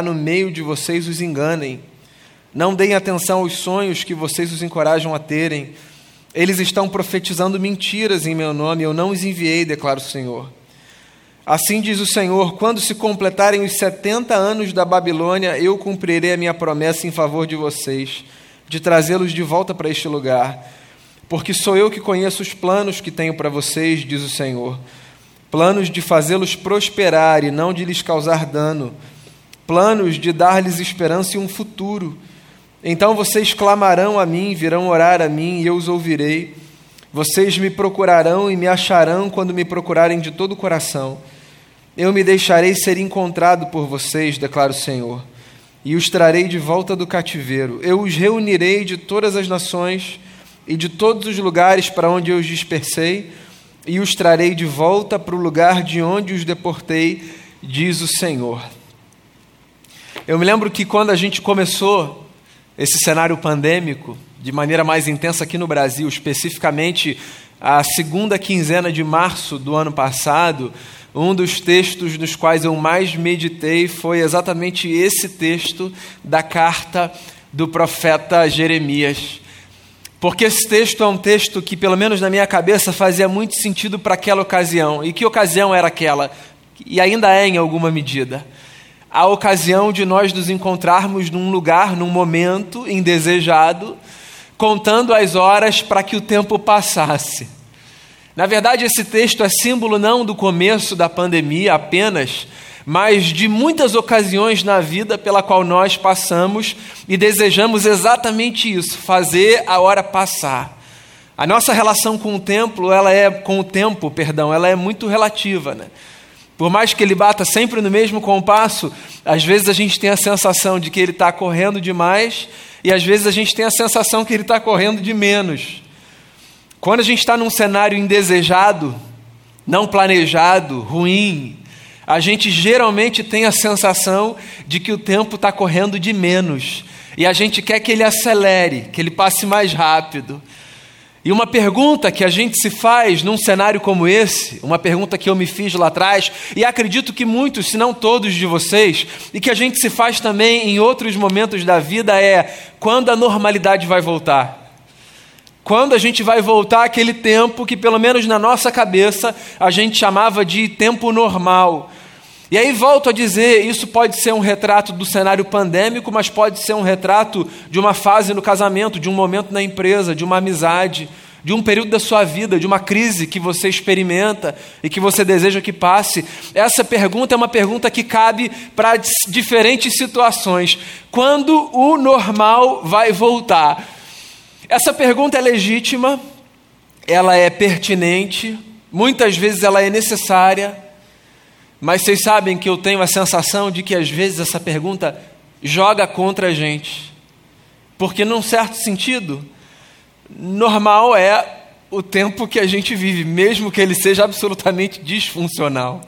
no meio de vocês os enganem. Não deem atenção aos sonhos que vocês os encorajam a terem. Eles estão profetizando mentiras em meu nome, eu não os enviei, declara o Senhor. Assim diz o Senhor: quando se completarem os setenta anos da Babilônia, eu cumprirei a minha promessa em favor de vocês, de trazê-los de volta para este lugar. Porque sou eu que conheço os planos que tenho para vocês, diz o Senhor planos de fazê-los prosperar e não de lhes causar dano, planos de dar-lhes esperança e um futuro. Então vocês clamarão a mim, virão orar a mim e eu os ouvirei. Vocês me procurarão e me acharão quando me procurarem de todo o coração. Eu me deixarei ser encontrado por vocês, declara o Senhor, e os trarei de volta do cativeiro. Eu os reunirei de todas as nações e de todos os lugares para onde eu os dispersei e os trarei de volta para o lugar de onde os deportei, diz o Senhor. Eu me lembro que quando a gente começou esse cenário pandêmico, de maneira mais intensa aqui no Brasil, especificamente a segunda quinzena de março do ano passado, um dos textos nos quais eu mais meditei foi exatamente esse texto da carta do profeta Jeremias. Porque esse texto é um texto que, pelo menos na minha cabeça, fazia muito sentido para aquela ocasião. E que ocasião era aquela? E ainda é em alguma medida. A ocasião de nós nos encontrarmos num lugar, num momento indesejado, contando as horas para que o tempo passasse. Na verdade, esse texto é símbolo não do começo da pandemia apenas, mas de muitas ocasiões na vida pela qual nós passamos e desejamos exatamente isso, fazer a hora passar. A nossa relação com o templo, ela é com o tempo, perdão, ela é muito relativa, né? Por mais que ele bata sempre no mesmo compasso, às vezes a gente tem a sensação de que ele está correndo demais e às vezes a gente tem a sensação que ele está correndo de menos. Quando a gente está num cenário indesejado, não planejado, ruim, a gente geralmente tem a sensação de que o tempo está correndo de menos e a gente quer que ele acelere, que ele passe mais rápido. E uma pergunta que a gente se faz num cenário como esse, uma pergunta que eu me fiz lá atrás, e acredito que muitos, se não todos de vocês, e que a gente se faz também em outros momentos da vida, é: quando a normalidade vai voltar? Quando a gente vai voltar àquele tempo que, pelo menos na nossa cabeça, a gente chamava de tempo normal. E aí volto a dizer, isso pode ser um retrato do cenário pandêmico, mas pode ser um retrato de uma fase no casamento, de um momento na empresa, de uma amizade, de um período da sua vida, de uma crise que você experimenta e que você deseja que passe. Essa pergunta é uma pergunta que cabe para diferentes situações. Quando o normal vai voltar? Essa pergunta é legítima, ela é pertinente, muitas vezes ela é necessária, mas vocês sabem que eu tenho a sensação de que às vezes essa pergunta joga contra a gente. Porque, num certo sentido, normal é o tempo que a gente vive, mesmo que ele seja absolutamente disfuncional.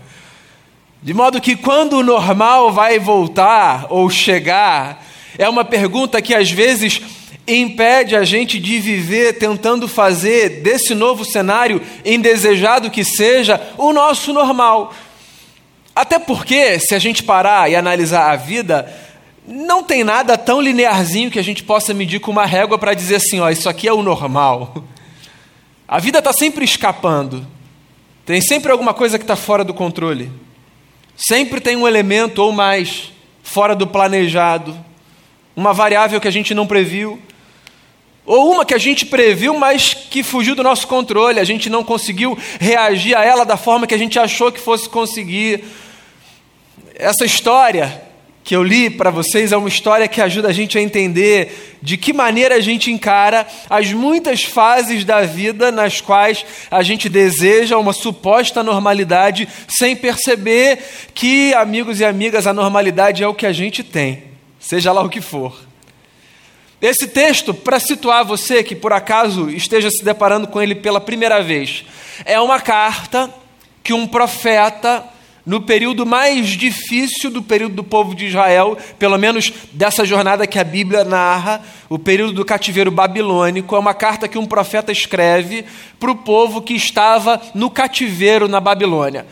De modo que quando o normal vai voltar ou chegar, é uma pergunta que às vezes impede a gente de viver tentando fazer desse novo cenário, indesejado que seja, o nosso normal. Até porque, se a gente parar e analisar a vida, não tem nada tão linearzinho que a gente possa medir com uma régua para dizer assim: ó, isso aqui é o normal. A vida está sempre escapando, tem sempre alguma coisa que está fora do controle, sempre tem um elemento ou mais fora do planejado, uma variável que a gente não previu. Ou uma que a gente previu, mas que fugiu do nosso controle, a gente não conseguiu reagir a ela da forma que a gente achou que fosse conseguir. Essa história que eu li para vocês é uma história que ajuda a gente a entender de que maneira a gente encara as muitas fases da vida nas quais a gente deseja uma suposta normalidade sem perceber que, amigos e amigas, a normalidade é o que a gente tem, seja lá o que for. Esse texto, para situar você que por acaso esteja se deparando com ele pela primeira vez, é uma carta que um profeta, no período mais difícil do período do povo de Israel, pelo menos dessa jornada que a Bíblia narra, o período do cativeiro babilônico, é uma carta que um profeta escreve para o povo que estava no cativeiro na Babilônia.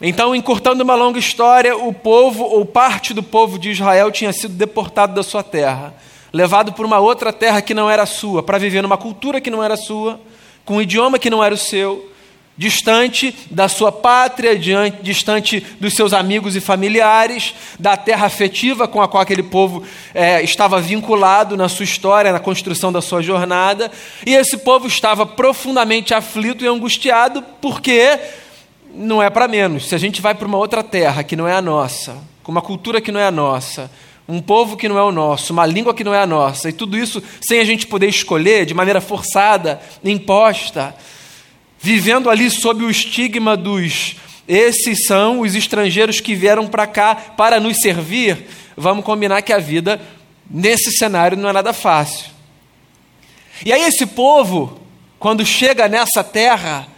Então, encurtando uma longa história, o povo, ou parte do povo de Israel, tinha sido deportado da sua terra, levado para uma outra terra que não era sua, para viver numa cultura que não era sua, com um idioma que não era o seu, distante da sua pátria, distante dos seus amigos e familiares, da terra afetiva com a qual aquele povo é, estava vinculado na sua história, na construção da sua jornada, e esse povo estava profundamente aflito e angustiado porque não é para menos. Se a gente vai para uma outra terra que não é a nossa, com uma cultura que não é a nossa, um povo que não é o nosso, uma língua que não é a nossa, e tudo isso sem a gente poder escolher, de maneira forçada, imposta, vivendo ali sob o estigma dos esses são os estrangeiros que vieram para cá para nos servir, vamos combinar que a vida nesse cenário não é nada fácil. E aí esse povo, quando chega nessa terra,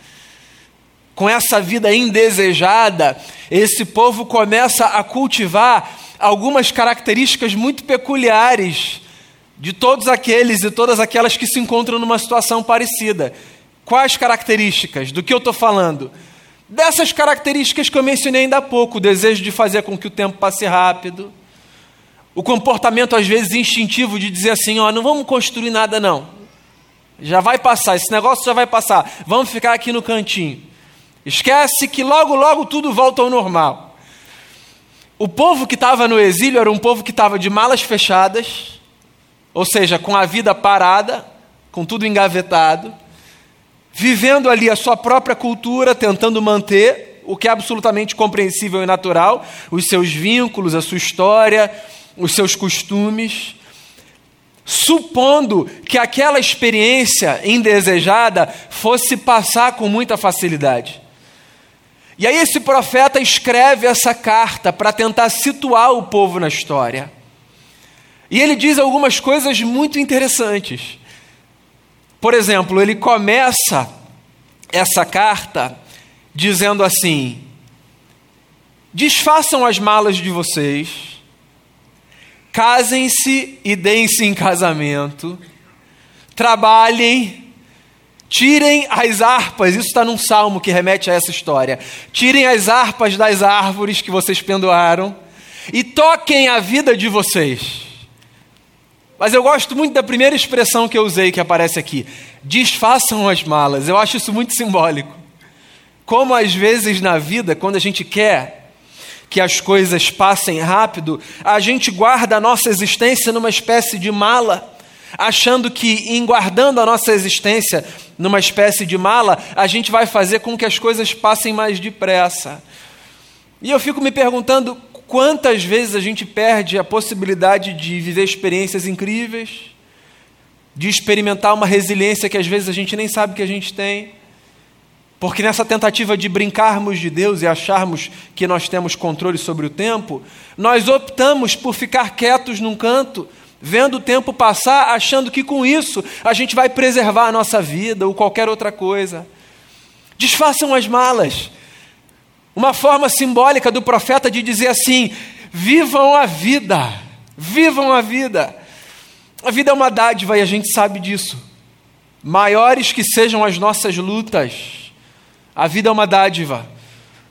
com essa vida indesejada, esse povo começa a cultivar algumas características muito peculiares de todos aqueles e todas aquelas que se encontram numa situação parecida. Quais características? Do que eu estou falando? Dessas características que eu mencionei ainda há pouco: o desejo de fazer com que o tempo passe rápido, o comportamento, às vezes, instintivo de dizer assim: ó, não vamos construir nada, não. Já vai passar, esse negócio já vai passar, vamos ficar aqui no cantinho. Esquece que logo, logo tudo volta ao normal. O povo que estava no exílio era um povo que estava de malas fechadas, ou seja, com a vida parada, com tudo engavetado, vivendo ali a sua própria cultura, tentando manter o que é absolutamente compreensível e natural, os seus vínculos, a sua história, os seus costumes, supondo que aquela experiência indesejada fosse passar com muita facilidade. E aí esse profeta escreve essa carta para tentar situar o povo na história. E ele diz algumas coisas muito interessantes. Por exemplo, ele começa essa carta dizendo assim: Desfaçam as malas de vocês, casem-se e deem-se em casamento, trabalhem Tirem as harpas, isso está num salmo que remete a essa história. Tirem as harpas das árvores que vocês penduraram e toquem a vida de vocês. Mas eu gosto muito da primeira expressão que eu usei que aparece aqui: desfaçam as malas. Eu acho isso muito simbólico. Como às vezes na vida, quando a gente quer que as coisas passem rápido, a gente guarda a nossa existência numa espécie de mala achando que em guardando a nossa existência numa espécie de mala, a gente vai fazer com que as coisas passem mais depressa. E eu fico me perguntando quantas vezes a gente perde a possibilidade de viver experiências incríveis, de experimentar uma resiliência que às vezes a gente nem sabe que a gente tem. Porque nessa tentativa de brincarmos de Deus e acharmos que nós temos controle sobre o tempo, nós optamos por ficar quietos num canto vendo o tempo passar, achando que com isso a gente vai preservar a nossa vida ou qualquer outra coisa. Desfaçam as malas. Uma forma simbólica do profeta de dizer assim: vivam a vida, vivam a vida. A vida é uma dádiva e a gente sabe disso. Maiores que sejam as nossas lutas, a vida é uma dádiva.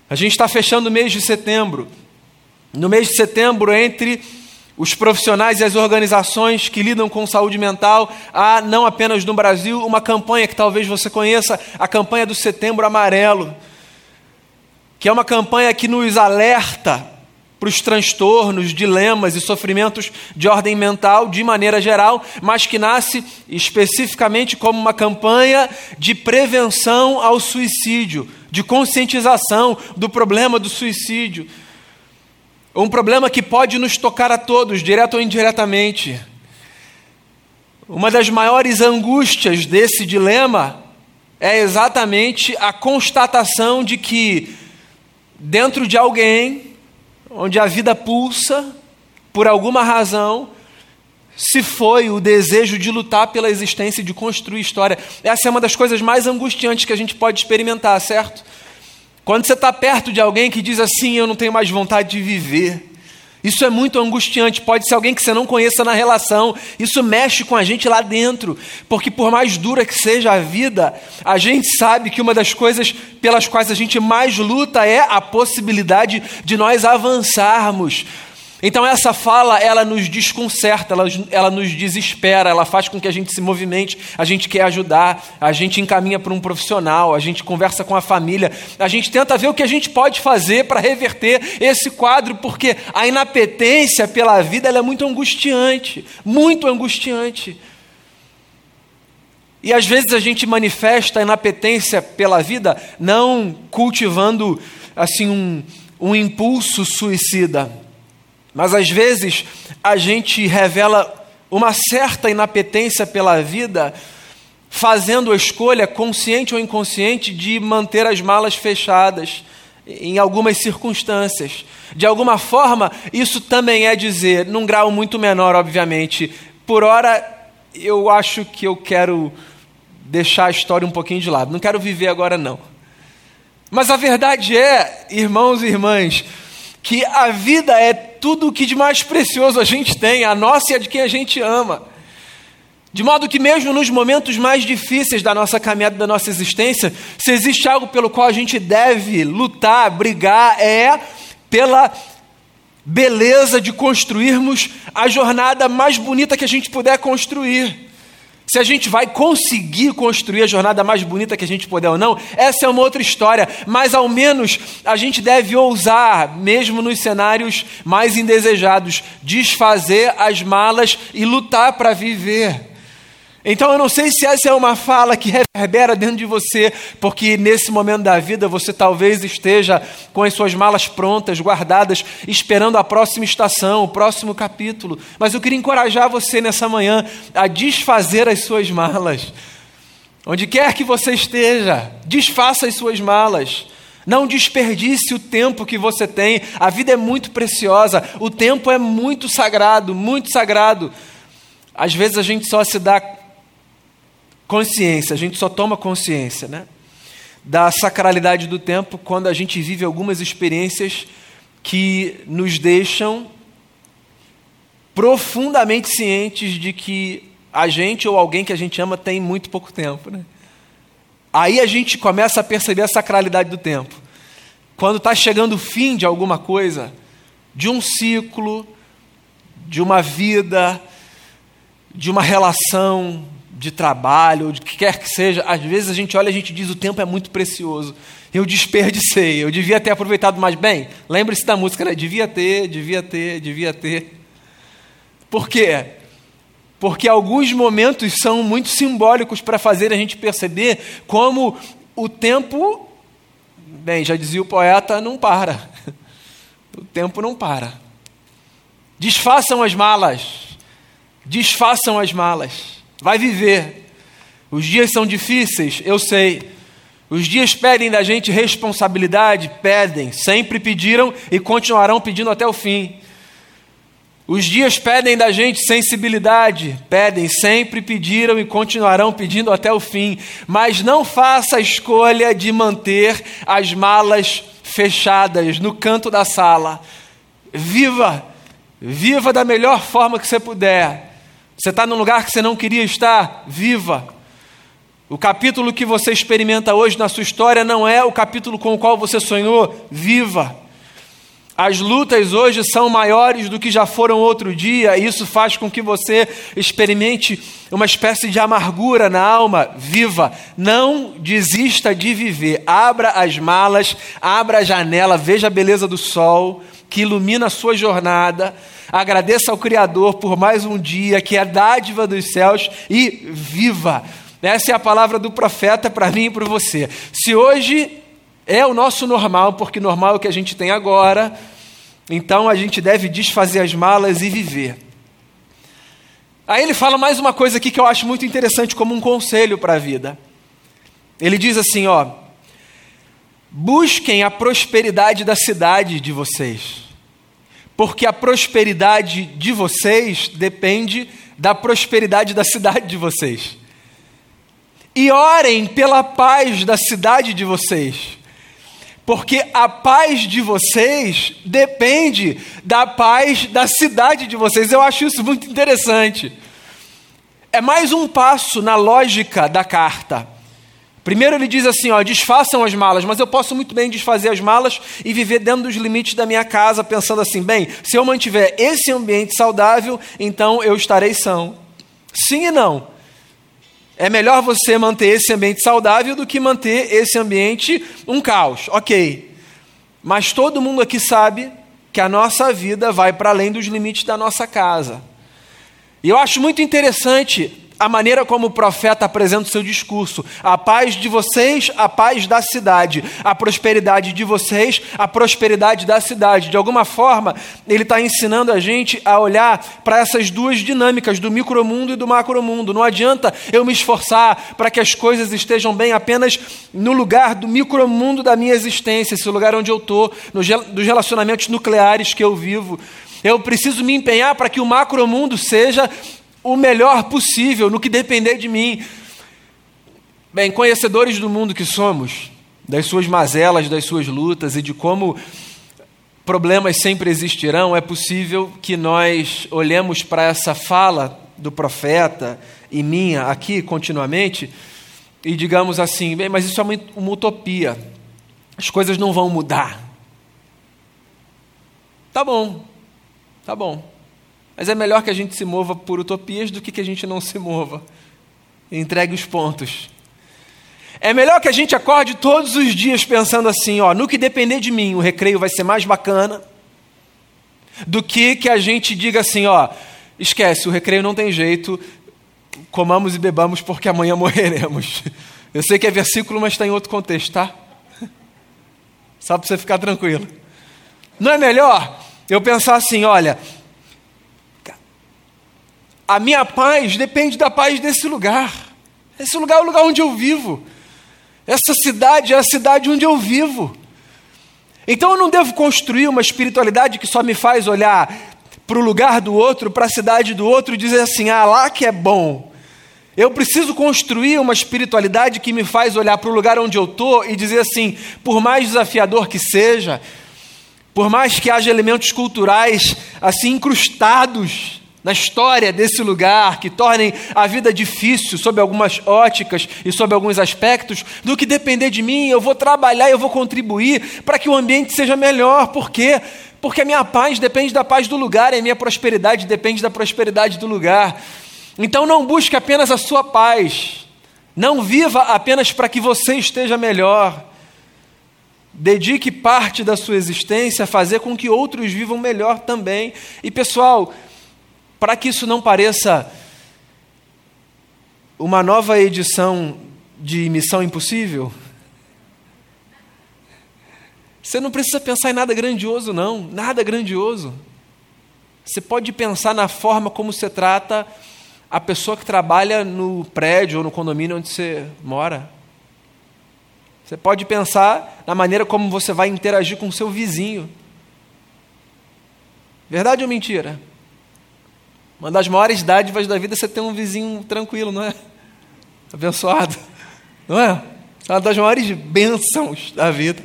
A gente está fechando o mês de setembro. No mês de setembro, entre os profissionais e as organizações que lidam com saúde mental, há não apenas no Brasil uma campanha que talvez você conheça, a campanha do Setembro Amarelo, que é uma campanha que nos alerta para os transtornos, dilemas e sofrimentos de ordem mental de maneira geral, mas que nasce especificamente como uma campanha de prevenção ao suicídio, de conscientização do problema do suicídio um problema que pode nos tocar a todos, direto ou indiretamente. Uma das maiores angústias desse dilema é exatamente a constatação de que, dentro de alguém, onde a vida pulsa, por alguma razão, se foi o desejo de lutar pela existência e de construir história. Essa é uma das coisas mais angustiantes que a gente pode experimentar, certo? Quando você está perto de alguém que diz assim: Eu não tenho mais vontade de viver, Isso é muito angustiante. Pode ser alguém que você não conheça na relação. Isso mexe com a gente lá dentro. Porque, por mais dura que seja a vida, a gente sabe que uma das coisas pelas quais a gente mais luta é a possibilidade de nós avançarmos. Então essa fala, ela nos desconcerta, ela, ela nos desespera, ela faz com que a gente se movimente, a gente quer ajudar, a gente encaminha para um profissional, a gente conversa com a família, a gente tenta ver o que a gente pode fazer para reverter esse quadro, porque a inapetência pela vida é muito angustiante, muito angustiante. E às vezes a gente manifesta a inapetência pela vida não cultivando assim um, um impulso suicida, mas às vezes a gente revela uma certa inapetência pela vida, fazendo a escolha, consciente ou inconsciente, de manter as malas fechadas em algumas circunstâncias. De alguma forma, isso também é dizer, num grau muito menor, obviamente, por hora eu acho que eu quero deixar a história um pouquinho de lado, não quero viver agora não. Mas a verdade é, irmãos e irmãs, que a vida é tudo o que de mais precioso a gente tem, a nossa e a de quem a gente ama. De modo que, mesmo nos momentos mais difíceis da nossa caminhada, da nossa existência, se existe algo pelo qual a gente deve lutar, brigar, é pela beleza de construirmos a jornada mais bonita que a gente puder construir. Se a gente vai conseguir construir a jornada mais bonita que a gente puder ou não, essa é uma outra história, mas ao menos a gente deve ousar, mesmo nos cenários mais indesejados, desfazer as malas e lutar para viver. Então eu não sei se essa é uma fala que reverbera dentro de você, porque nesse momento da vida você talvez esteja com as suas malas prontas, guardadas, esperando a próxima estação, o próximo capítulo. Mas eu queria encorajar você nessa manhã a desfazer as suas malas. Onde quer que você esteja, desfaça as suas malas. Não desperdice o tempo que você tem. A vida é muito preciosa, o tempo é muito sagrado, muito sagrado. Às vezes a gente só se dá consciência, a gente só toma consciência né, da sacralidade do tempo quando a gente vive algumas experiências que nos deixam profundamente cientes de que a gente ou alguém que a gente ama tem muito pouco tempo. Né? Aí a gente começa a perceber a sacralidade do tempo. Quando está chegando o fim de alguma coisa, de um ciclo, de uma vida, de uma relação, de trabalho, de que quer que seja, às vezes a gente olha e a gente diz: o tempo é muito precioso. Eu desperdicei, eu devia ter aproveitado mais bem. Lembre-se da música, né? Devia ter, devia ter, devia ter. Por quê? Porque alguns momentos são muito simbólicos para fazer a gente perceber como o tempo, bem, já dizia o poeta, não para. O tempo não para. Desfaçam as malas. Desfaçam as malas. Vai viver. Os dias são difíceis, eu sei. Os dias pedem da gente responsabilidade, pedem, sempre pediram e continuarão pedindo até o fim. Os dias pedem da gente sensibilidade, pedem, sempre pediram e continuarão pedindo até o fim. Mas não faça a escolha de manter as malas fechadas no canto da sala. Viva, viva da melhor forma que você puder você está num lugar que você não queria estar? Viva. O capítulo que você experimenta hoje na sua história não é o capítulo com o qual você sonhou? Viva. As lutas hoje são maiores do que já foram outro dia, e isso faz com que você experimente uma espécie de amargura na alma. Viva! Não desista de viver. Abra as malas, abra a janela, veja a beleza do sol que ilumina a sua jornada Agradeça ao Criador por mais um dia, que é a dádiva dos céus, e viva. Essa é a palavra do profeta para mim e para você. Se hoje é o nosso normal, porque normal é o que a gente tem agora, então a gente deve desfazer as malas e viver. Aí ele fala mais uma coisa aqui que eu acho muito interessante como um conselho para a vida. Ele diz assim, ó: Busquem a prosperidade da cidade de vocês porque a prosperidade de vocês depende da prosperidade da cidade de vocês. E orem pela paz da cidade de vocês, porque a paz de vocês depende da paz da cidade de vocês. Eu acho isso muito interessante. É mais um passo na lógica da carta. Primeiro ele diz assim, ó, desfaçam as malas, mas eu posso muito bem desfazer as malas e viver dentro dos limites da minha casa, pensando assim, bem, se eu mantiver esse ambiente saudável, então eu estarei são. Sim e não. É melhor você manter esse ambiente saudável do que manter esse ambiente um caos. Ok. Mas todo mundo aqui sabe que a nossa vida vai para além dos limites da nossa casa. E eu acho muito interessante a maneira como o profeta apresenta o seu discurso. A paz de vocês, a paz da cidade. A prosperidade de vocês, a prosperidade da cidade. De alguma forma, ele está ensinando a gente a olhar para essas duas dinâmicas, do micromundo e do macromundo. Não adianta eu me esforçar para que as coisas estejam bem apenas no lugar do micromundo da minha existência, esse lugar onde eu estou, dos relacionamentos nucleares que eu vivo. Eu preciso me empenhar para que o macromundo seja o melhor possível no que depender de mim. Bem, conhecedores do mundo que somos, das suas mazelas, das suas lutas e de como problemas sempre existirão, é possível que nós olhemos para essa fala do profeta e minha aqui continuamente e digamos assim: bem, mas isso é uma, uma utopia, as coisas não vão mudar. Tá bom, tá bom. Mas é melhor que a gente se mova por utopias do que que a gente não se mova. Entregue os pontos. É melhor que a gente acorde todos os dias pensando assim, ó, no que depender de mim, o recreio vai ser mais bacana, do que que a gente diga assim, ó, esquece, o recreio não tem jeito, comamos e bebamos porque amanhã morreremos. Eu sei que é versículo, mas está em outro contexto, tá? Só para você ficar tranquilo. Não é melhor eu pensar assim, olha, a minha paz depende da paz desse lugar. Esse lugar é o lugar onde eu vivo. Essa cidade é a cidade onde eu vivo. Então eu não devo construir uma espiritualidade que só me faz olhar para o lugar do outro, para a cidade do outro e dizer assim: ah, lá que é bom. Eu preciso construir uma espiritualidade que me faz olhar para o lugar onde eu estou e dizer assim: por mais desafiador que seja, por mais que haja elementos culturais assim incrustados na história desse lugar, que tornem a vida difícil sob algumas óticas e sob alguns aspectos, do que depender de mim, eu vou trabalhar, eu vou contribuir para que o ambiente seja melhor. Por quê? Porque a minha paz depende da paz do lugar, e a minha prosperidade depende da prosperidade do lugar. Então não busque apenas a sua paz, não viva apenas para que você esteja melhor. Dedique parte da sua existência a fazer com que outros vivam melhor também. E pessoal, para que isso não pareça uma nova edição de Missão Impossível, você não precisa pensar em nada grandioso, não, nada grandioso. Você pode pensar na forma como você trata a pessoa que trabalha no prédio ou no condomínio onde você mora. Você pode pensar na maneira como você vai interagir com o seu vizinho. Verdade ou mentira? Uma das maiores dádivas da vida é você ter um vizinho tranquilo, não é? Abençoado, não é? É uma das maiores bênçãos da vida.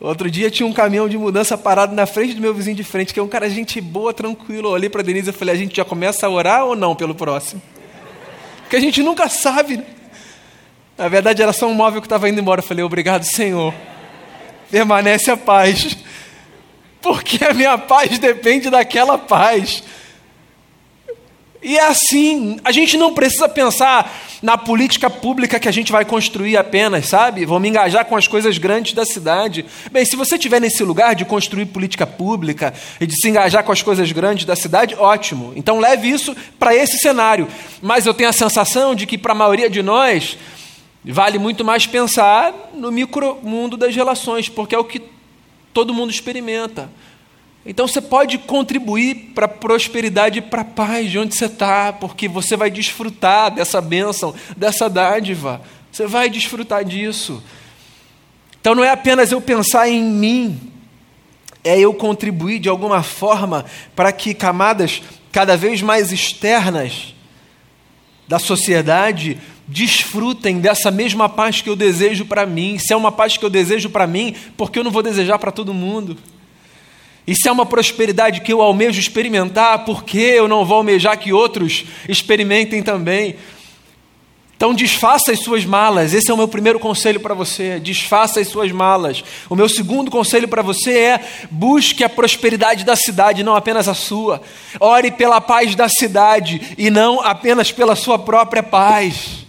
Outro dia tinha um caminhão de mudança parado na frente do meu vizinho de frente, que é um cara gente boa, tranquilo. Eu olhei para Denise e falei: a gente já começa a orar ou não pelo próximo? Porque a gente nunca sabe. Né? Na verdade, era só um móvel que estava indo embora. Eu falei: obrigado, Senhor. Permanece a paz porque a minha paz depende daquela paz. E é assim, a gente não precisa pensar na política pública que a gente vai construir apenas, sabe? Vou me engajar com as coisas grandes da cidade. Bem, se você estiver nesse lugar de construir política pública e de se engajar com as coisas grandes da cidade, ótimo. Então leve isso para esse cenário. Mas eu tenho a sensação de que para a maioria de nós vale muito mais pensar no micromundo das relações, porque é o que todo mundo experimenta. Então você pode contribuir para a prosperidade e para a paz de onde você está, porque você vai desfrutar dessa bênção, dessa dádiva. Você vai desfrutar disso. Então não é apenas eu pensar em mim, é eu contribuir de alguma forma para que camadas cada vez mais externas da sociedade desfrutem dessa mesma paz que eu desejo para mim. Se é uma paz que eu desejo para mim, porque eu não vou desejar para todo mundo? E se é uma prosperidade que eu almejo experimentar, por que eu não vou almejar que outros experimentem também? Então desfaça as suas malas. Esse é o meu primeiro conselho para você. Desfaça as suas malas. O meu segundo conselho para você é: busque a prosperidade da cidade, não apenas a sua. Ore pela paz da cidade e não apenas pela sua própria paz.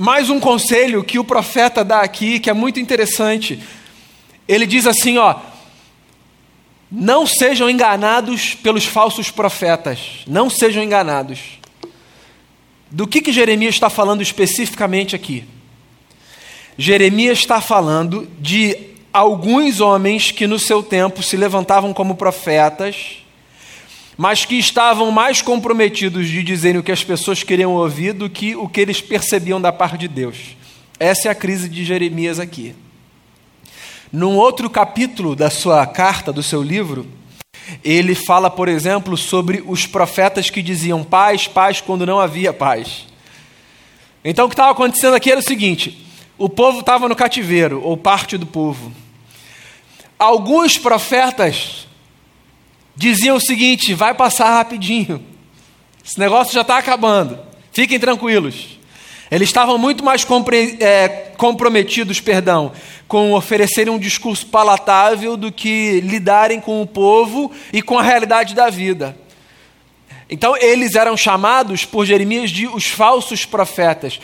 Mais um conselho que o profeta dá aqui, que é muito interessante. Ele diz assim, ó: Não sejam enganados pelos falsos profetas. Não sejam enganados. Do que, que Jeremias está falando especificamente aqui? Jeremias está falando de alguns homens que no seu tempo se levantavam como profetas, mas que estavam mais comprometidos de dizerem o que as pessoas queriam ouvir do que o que eles percebiam da parte de Deus. Essa é a crise de Jeremias aqui. Num outro capítulo da sua carta, do seu livro, ele fala, por exemplo, sobre os profetas que diziam paz, paz, quando não havia paz. Então o que estava acontecendo aqui era o seguinte: o povo estava no cativeiro, ou parte do povo. Alguns profetas diziam o seguinte: vai passar rapidinho, esse negócio já está acabando, fiquem tranquilos. Eles estavam muito mais é, comprometidos, perdão, com oferecerem um discurso palatável do que lidarem com o povo e com a realidade da vida. Então eles eram chamados por Jeremias de os falsos profetas.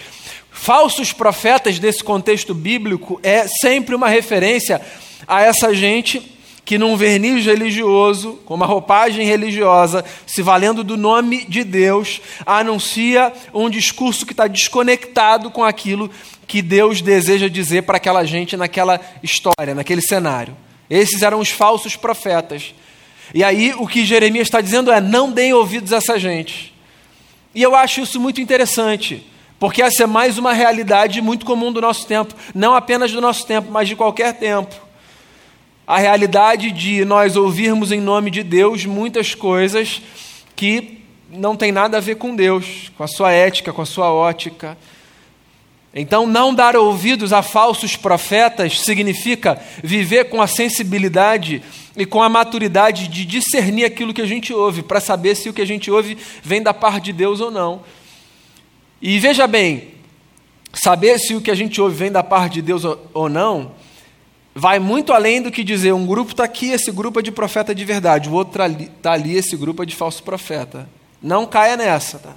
Falsos profetas desse contexto bíblico é sempre uma referência a essa gente que num verniz religioso, com uma roupagem religiosa, se valendo do nome de Deus, anuncia um discurso que está desconectado com aquilo que Deus deseja dizer para aquela gente naquela história, naquele cenário. Esses eram os falsos profetas. E aí o que Jeremias está dizendo é: não deem ouvidos a essa gente. E eu acho isso muito interessante, porque essa é mais uma realidade muito comum do nosso tempo, não apenas do nosso tempo, mas de qualquer tempo a realidade de nós ouvirmos em nome de Deus muitas coisas que não tem nada a ver com Deus, com a sua ética, com a sua ótica. Então, não dar ouvidos a falsos profetas significa viver com a sensibilidade e com a maturidade de discernir aquilo que a gente ouve, para saber se o que a gente ouve vem da parte de Deus ou não. E veja bem, saber se o que a gente ouve vem da parte de Deus ou não vai muito além do que dizer um grupo está aqui, esse grupo é de profeta de verdade, o outro está ali, tá ali, esse grupo é de falso profeta. Não caia nessa, tá?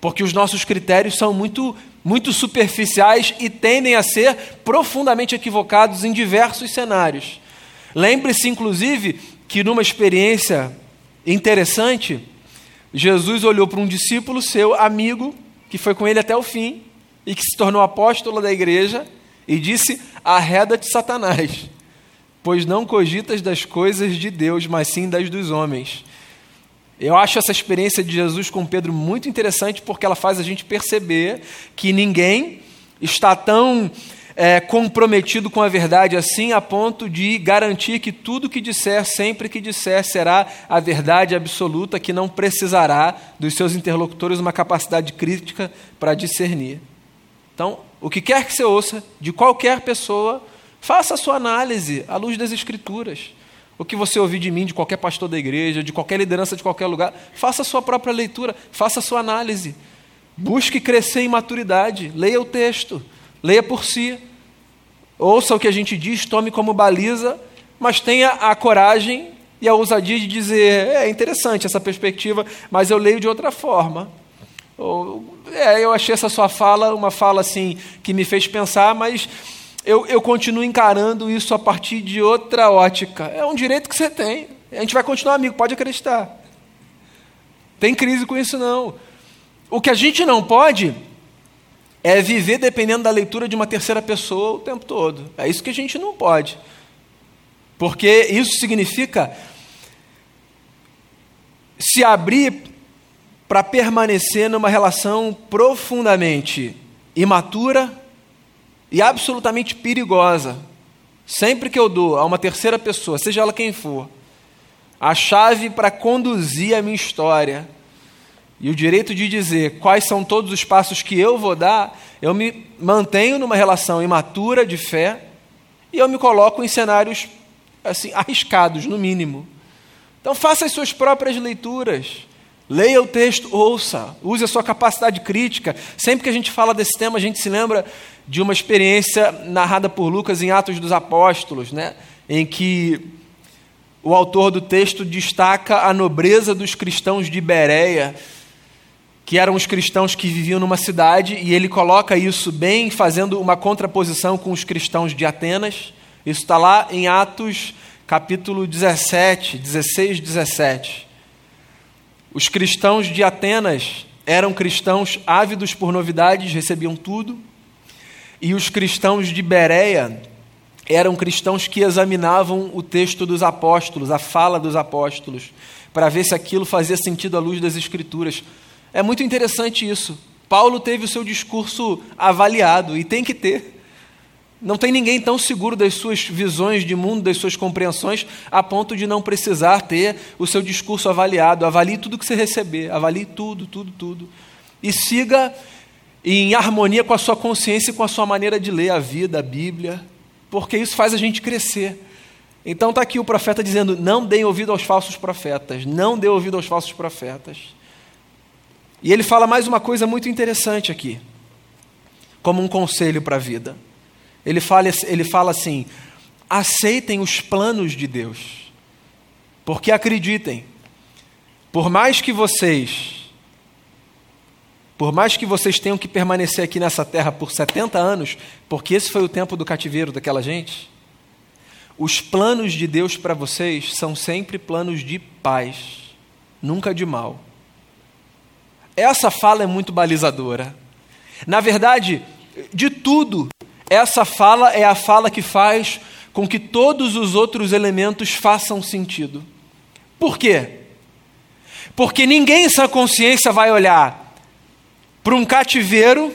Porque os nossos critérios são muito, muito superficiais e tendem a ser profundamente equivocados em diversos cenários. Lembre-se, inclusive, que numa experiência interessante, Jesus olhou para um discípulo seu, amigo, que foi com ele até o fim e que se tornou apóstolo da igreja e disse: Arreda-te, Satanás, pois não cogitas das coisas de Deus, mas sim das dos homens. Eu acho essa experiência de Jesus com Pedro muito interessante porque ela faz a gente perceber que ninguém está tão é, comprometido com a verdade assim a ponto de garantir que tudo que disser, sempre que disser, será a verdade absoluta, que não precisará dos seus interlocutores uma capacidade crítica para discernir. Então, o que quer que você ouça, de qualquer pessoa, faça a sua análise à luz das Escrituras. O que você ouvir de mim, de qualquer pastor da igreja, de qualquer liderança de qualquer lugar, faça a sua própria leitura, faça a sua análise. Busque crescer em maturidade, leia o texto, leia por si. Ouça o que a gente diz, tome como baliza, mas tenha a coragem e a ousadia de dizer: é interessante essa perspectiva, mas eu leio de outra forma. É, eu achei essa sua fala uma fala assim que me fez pensar, mas eu, eu continuo encarando isso a partir de outra ótica. É um direito que você tem. A gente vai continuar amigo, pode acreditar. Tem crise com isso não. O que a gente não pode é viver dependendo da leitura de uma terceira pessoa o tempo todo. É isso que a gente não pode. Porque isso significa se abrir para permanecer numa relação profundamente imatura e absolutamente perigosa. Sempre que eu dou a uma terceira pessoa, seja ela quem for, a chave para conduzir a minha história e o direito de dizer quais são todos os passos que eu vou dar, eu me mantenho numa relação imatura de fé e eu me coloco em cenários assim arriscados, no mínimo. Então faça as suas próprias leituras. Leia o texto, ouça, use a sua capacidade crítica. Sempre que a gente fala desse tema, a gente se lembra de uma experiência narrada por Lucas em Atos dos Apóstolos, né? em que o autor do texto destaca a nobreza dos cristãos de Bereia que eram os cristãos que viviam numa cidade, e ele coloca isso bem, fazendo uma contraposição com os cristãos de Atenas. Isso está lá em Atos capítulo 17, 16, 17. Os cristãos de Atenas eram cristãos ávidos por novidades, recebiam tudo, e os cristãos de Bereia eram cristãos que examinavam o texto dos apóstolos, a fala dos apóstolos, para ver se aquilo fazia sentido à luz das Escrituras. É muito interessante isso. Paulo teve o seu discurso avaliado e tem que ter. Não tem ninguém tão seguro das suas visões de mundo, das suas compreensões, a ponto de não precisar ter o seu discurso avaliado. Avalie tudo que você receber, avalie tudo, tudo, tudo. E siga em harmonia com a sua consciência e com a sua maneira de ler a vida, a Bíblia, porque isso faz a gente crescer. Então está aqui o profeta dizendo: não deem ouvido aos falsos profetas, não dê ouvido aos falsos profetas. E ele fala mais uma coisa muito interessante aqui, como um conselho para a vida. Ele fala, ele fala assim: aceitem os planos de Deus, porque acreditem, por mais que vocês, por mais que vocês tenham que permanecer aqui nessa terra por 70 anos, porque esse foi o tempo do cativeiro daquela gente, os planos de Deus para vocês são sempre planos de paz, nunca de mal. Essa fala é muito balizadora. Na verdade, de tudo, essa fala é a fala que faz com que todos os outros elementos façam sentido. Por quê? Porque ninguém em sua consciência vai olhar para um cativeiro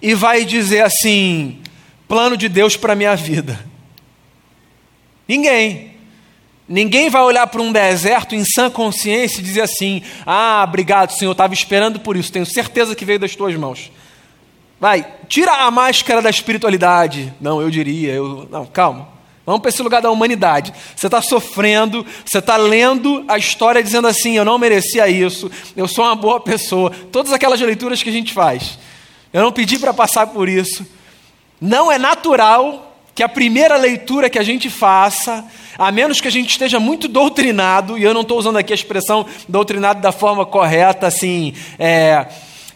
e vai dizer assim: plano de Deus para minha vida. Ninguém. Ninguém vai olhar para um deserto em sã consciência e dizer assim: Ah, obrigado, Senhor, estava esperando por isso, tenho certeza que veio das tuas mãos. Vai, tira a máscara da espiritualidade. Não, eu diria, eu. Não, calma. Vamos para esse lugar da humanidade. Você está sofrendo, você está lendo a história dizendo assim: eu não merecia isso, eu sou uma boa pessoa. Todas aquelas leituras que a gente faz. Eu não pedi para passar por isso. Não é natural que a primeira leitura que a gente faça, a menos que a gente esteja muito doutrinado, e eu não estou usando aqui a expressão doutrinado da forma correta, assim, é,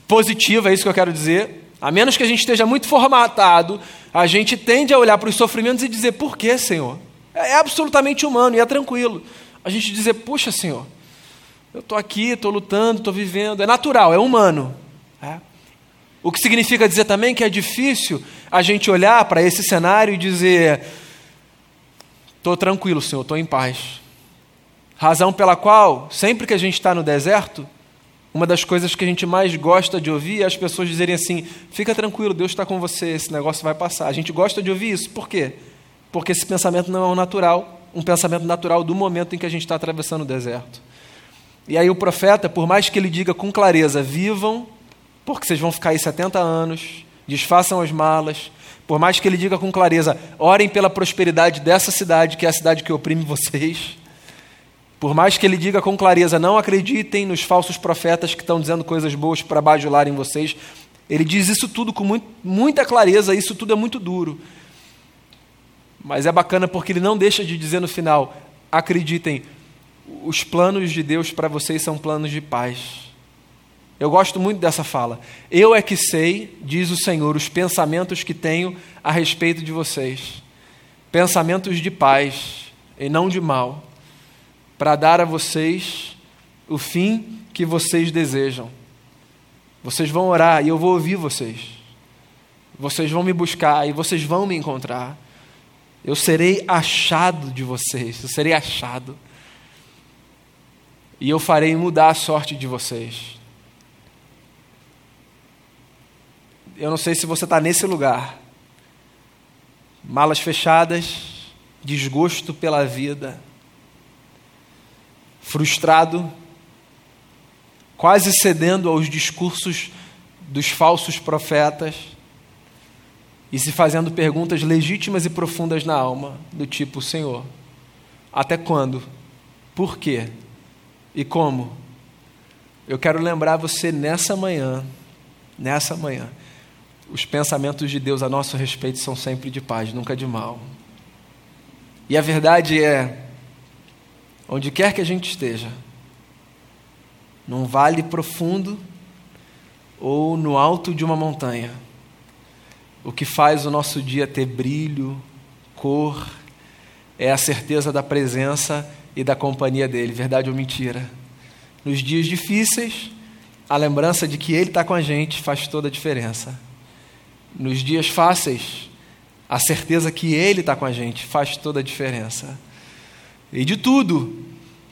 positiva, é isso que eu quero dizer. A menos que a gente esteja muito formatado, a gente tende a olhar para os sofrimentos e dizer: por que, Senhor? É, é absolutamente humano e é tranquilo. A gente dizer: puxa, Senhor, eu estou aqui, estou lutando, estou vivendo. É natural, é humano. É. O que significa dizer também que é difícil a gente olhar para esse cenário e dizer: estou tranquilo, Senhor, estou em paz. Razão pela qual, sempre que a gente está no deserto, uma das coisas que a gente mais gosta de ouvir é as pessoas dizerem assim: fica tranquilo, Deus está com você, esse negócio vai passar. A gente gosta de ouvir isso, por quê? Porque esse pensamento não é um natural, um pensamento natural do momento em que a gente está atravessando o deserto. E aí o profeta, por mais que ele diga com clareza: vivam porque vocês vão ficar aí 70 anos, desfaçam as malas. Por mais que ele diga com clareza, orem pela prosperidade dessa cidade, que é a cidade que oprime vocês. Por mais que ele diga com clareza, não acreditem nos falsos profetas que estão dizendo coisas boas para bajularem vocês. Ele diz isso tudo com muito, muita clareza, isso tudo é muito duro. Mas é bacana porque ele não deixa de dizer no final: acreditem, os planos de Deus para vocês são planos de paz. Eu gosto muito dessa fala. Eu é que sei, diz o Senhor, os pensamentos que tenho a respeito de vocês. Pensamentos de paz e não de mal, para dar a vocês o fim que vocês desejam. Vocês vão orar e eu vou ouvir vocês. Vocês vão me buscar e vocês vão me encontrar. Eu serei achado de vocês, eu serei achado. E eu farei mudar a sorte de vocês. eu não sei se você está nesse lugar. Malas fechadas, desgosto pela vida, frustrado, quase cedendo aos discursos dos falsos profetas e se fazendo perguntas legítimas e profundas na alma, do tipo: Senhor, até quando? Por quê? E como? Eu quero lembrar você nessa manhã, nessa manhã, os pensamentos de Deus a nosso respeito são sempre de paz, nunca de mal. E a verdade é, onde quer que a gente esteja, num vale profundo ou no alto de uma montanha, o que faz o nosso dia ter brilho, cor, é a certeza da presença e da companhia dele, verdade ou mentira. Nos dias difíceis, a lembrança de que ele está com a gente faz toda a diferença. Nos dias fáceis, a certeza que ele está com a gente faz toda a diferença. E de tudo,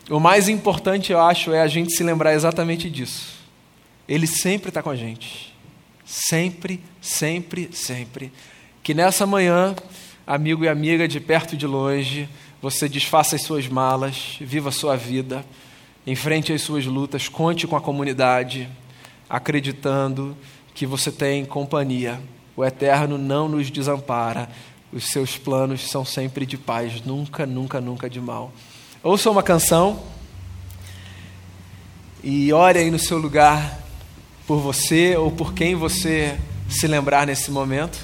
o mais importante, eu acho, é a gente se lembrar exatamente disso. Ele sempre está com a gente. Sempre, sempre, sempre. Que nessa manhã, amigo e amiga de perto e de longe, você desfaça as suas malas, viva a sua vida, enfrente as suas lutas, conte com a comunidade, acreditando que você tem companhia. O Eterno não nos desampara. Os seus planos são sempre de paz, nunca, nunca, nunca de mal. Ouça uma canção e ore aí no seu lugar por você ou por quem você se lembrar nesse momento,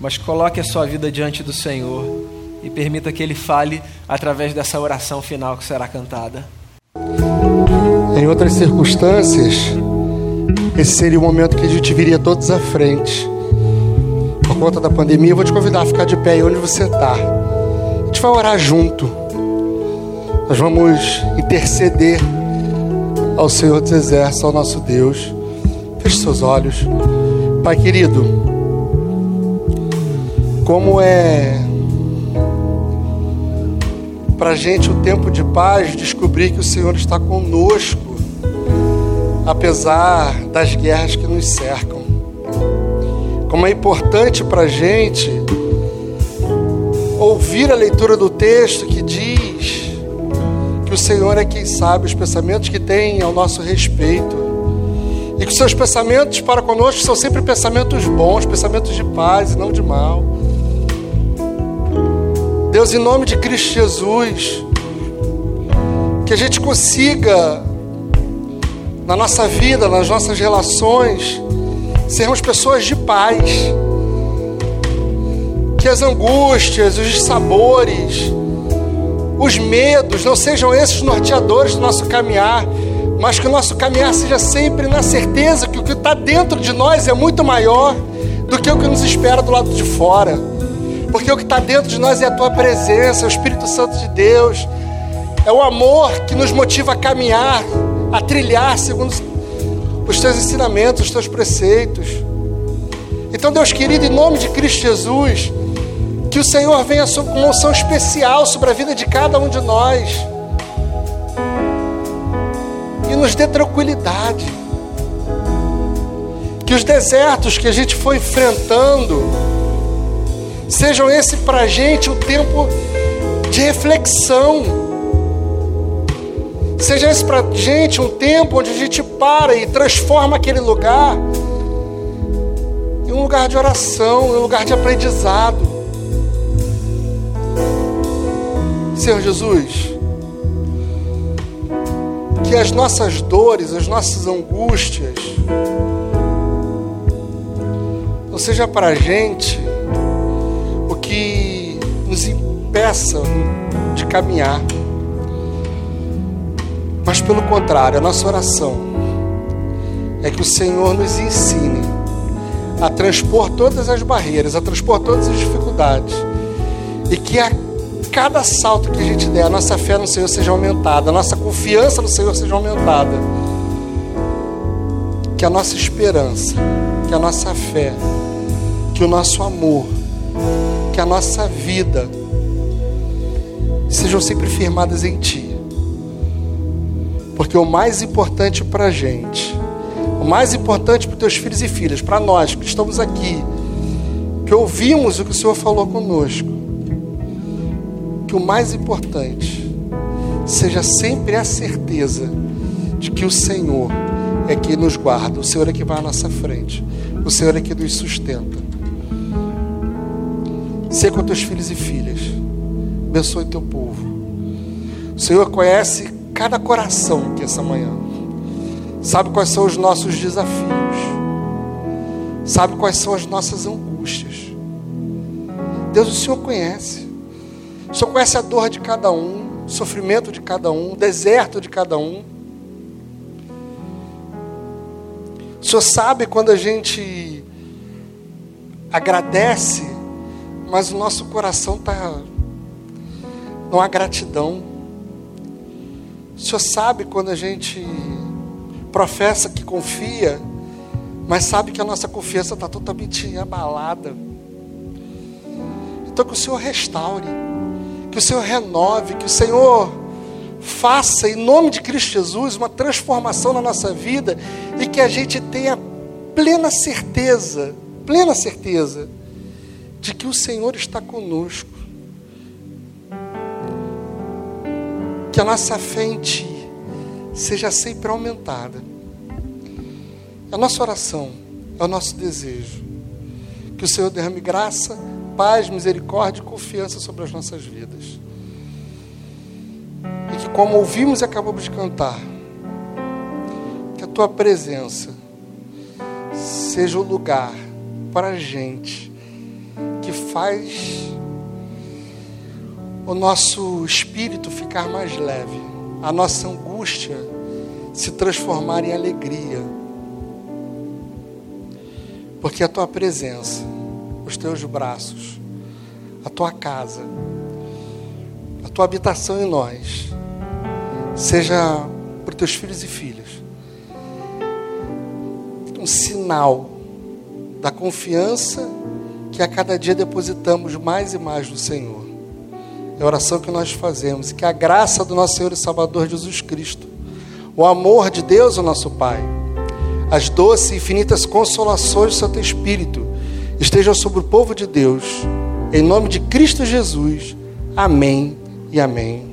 mas coloque a sua vida diante do Senhor e permita que Ele fale através dessa oração final que será cantada. Em outras circunstâncias, esse seria o momento que a gente viria todos à frente. Conta da pandemia, eu vou te convidar a ficar de pé aí onde você está. A gente vai orar junto. Nós vamos interceder ao Senhor dos Exércitos, ao nosso Deus. Feche seus olhos. Pai querido, como é para gente o tempo de paz descobrir que o Senhor está conosco, apesar das guerras que nos cercam. Como é importante para a gente ouvir a leitura do texto que diz que o Senhor é quem sabe os pensamentos que tem ao nosso respeito e que os seus pensamentos para conosco são sempre pensamentos bons, pensamentos de paz e não de mal. Deus, em nome de Cristo Jesus, que a gente consiga, na nossa vida, nas nossas relações, sermos pessoas de paz. Que as angústias, os sabores, os medos não sejam esses norteadores do nosso caminhar, mas que o nosso caminhar seja sempre na certeza que o que está dentro de nós é muito maior do que o que nos espera do lado de fora. Porque o que está dentro de nós é a tua presença, é o Espírito Santo de Deus, é o amor que nos motiva a caminhar, a trilhar segundo os teus ensinamentos, os teus preceitos. Então, Deus querido, em nome de Cristo Jesus, que o Senhor venha com uma unção especial sobre a vida de cada um de nós nos dê tranquilidade. Que os desertos que a gente foi enfrentando sejam esse para a gente o tempo de reflexão. Seja esse para gente um tempo onde a gente para e transforma aquele lugar em um lugar de oração, em um lugar de aprendizado. Senhor Jesus, que as nossas dores, as nossas angústias, não seja para a gente o que nos impeça de caminhar, mas pelo contrário, a nossa oração é que o Senhor nos ensine a transpor todas as barreiras, a transpor todas as dificuldades, e que a cada salto que a gente der, a nossa fé no Senhor seja aumentada, a nossa confiança no Senhor seja aumentada. Que a nossa esperança, que a nossa fé, que o nosso amor, que a nossa vida sejam sempre firmadas em Ti. Porque o mais importante para a gente, o mais importante para os teus filhos e filhas, para nós que estamos aqui, que ouvimos o que o Senhor falou conosco, que o mais importante seja sempre a certeza de que o Senhor é que nos guarda, o Senhor é que vai à nossa frente, o Senhor é que nos sustenta. Ser com teus filhos e filhas, abençoe teu povo. O Senhor conhece cada coração aqui essa manhã, sabe quais são os nossos desafios, sabe quais são as nossas angústias. Deus, o Senhor conhece, o Senhor conhece a dor de cada um, o sofrimento de cada um, o deserto de cada um. O Senhor sabe quando a gente agradece, mas o nosso coração está. Não há gratidão. O Senhor sabe quando a gente professa que confia, mas sabe que a nossa confiança está totalmente abalada. Então que o Senhor restaure, que o Senhor renove, que o Senhor faça, em nome de Cristo Jesus, uma transformação na nossa vida e que a gente tenha plena certeza, plena certeza, de que o Senhor está conosco. Que a nossa fé em Ti seja sempre aumentada. A nossa oração é o nosso desejo. Que o Senhor derrame graça, paz, misericórdia e confiança sobre as nossas vidas como ouvimos e acabamos de cantar, que a tua presença seja o lugar para a gente que faz o nosso espírito ficar mais leve, a nossa angústia se transformar em alegria. Porque a tua presença, os teus braços, a tua casa, a tua habitação em nós, seja para os teus filhos e filhas um sinal da confiança que a cada dia depositamos mais e mais no Senhor. É a oração que nós fazemos. Que a graça do nosso Senhor e Salvador Jesus Cristo, o amor de Deus, o nosso Pai, as doces e infinitas consolações do Santo Espírito estejam sobre o povo de Deus. Em nome de Cristo Jesus. Amém e amém.